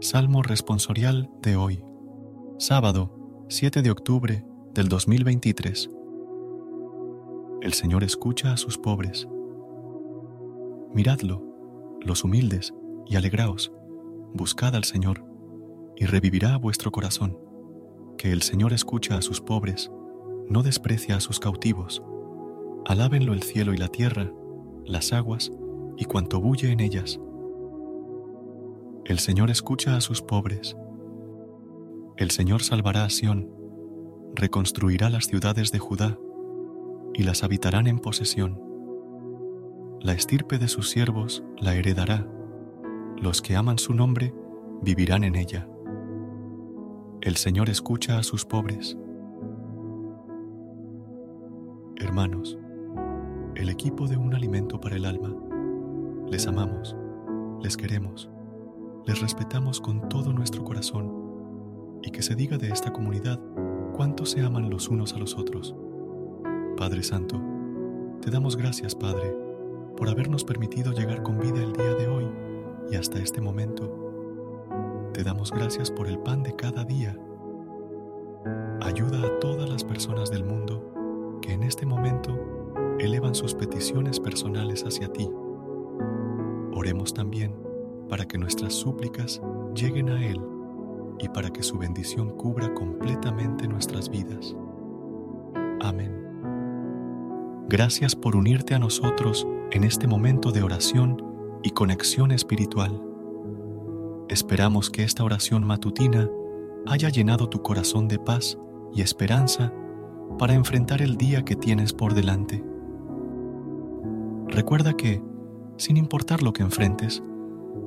Salmo responsorial de hoy, sábado 7 de octubre del 2023. El Señor escucha a sus pobres. Miradlo, los humildes, y alegraos, buscad al Señor, y revivirá vuestro corazón, que el Señor escucha a sus pobres, no desprecia a sus cautivos. Alábenlo el cielo y la tierra, las aguas, y cuanto bulle en ellas el Señor escucha a sus pobres. El Señor salvará a Sión, reconstruirá las ciudades de Judá y las habitarán en posesión. La estirpe de sus siervos la heredará. Los que aman su nombre vivirán en ella. El Señor escucha a sus pobres. Hermanos, el equipo de un alimento para el alma, les amamos, les queremos les respetamos con todo nuestro corazón y que se diga de esta comunidad cuánto se aman los unos a los otros. Padre Santo, te damos gracias, Padre, por habernos permitido llegar con vida el día de hoy y hasta este momento. Te damos gracias por el pan de cada día. Ayuda a todas las personas del mundo que en este momento elevan sus peticiones personales hacia ti. Oremos también para que nuestras súplicas lleguen a Él y para que su bendición cubra completamente nuestras vidas. Amén. Gracias por unirte a nosotros en este momento de oración y conexión espiritual. Esperamos que esta oración matutina haya llenado tu corazón de paz y esperanza para enfrentar el día que tienes por delante. Recuerda que, sin importar lo que enfrentes,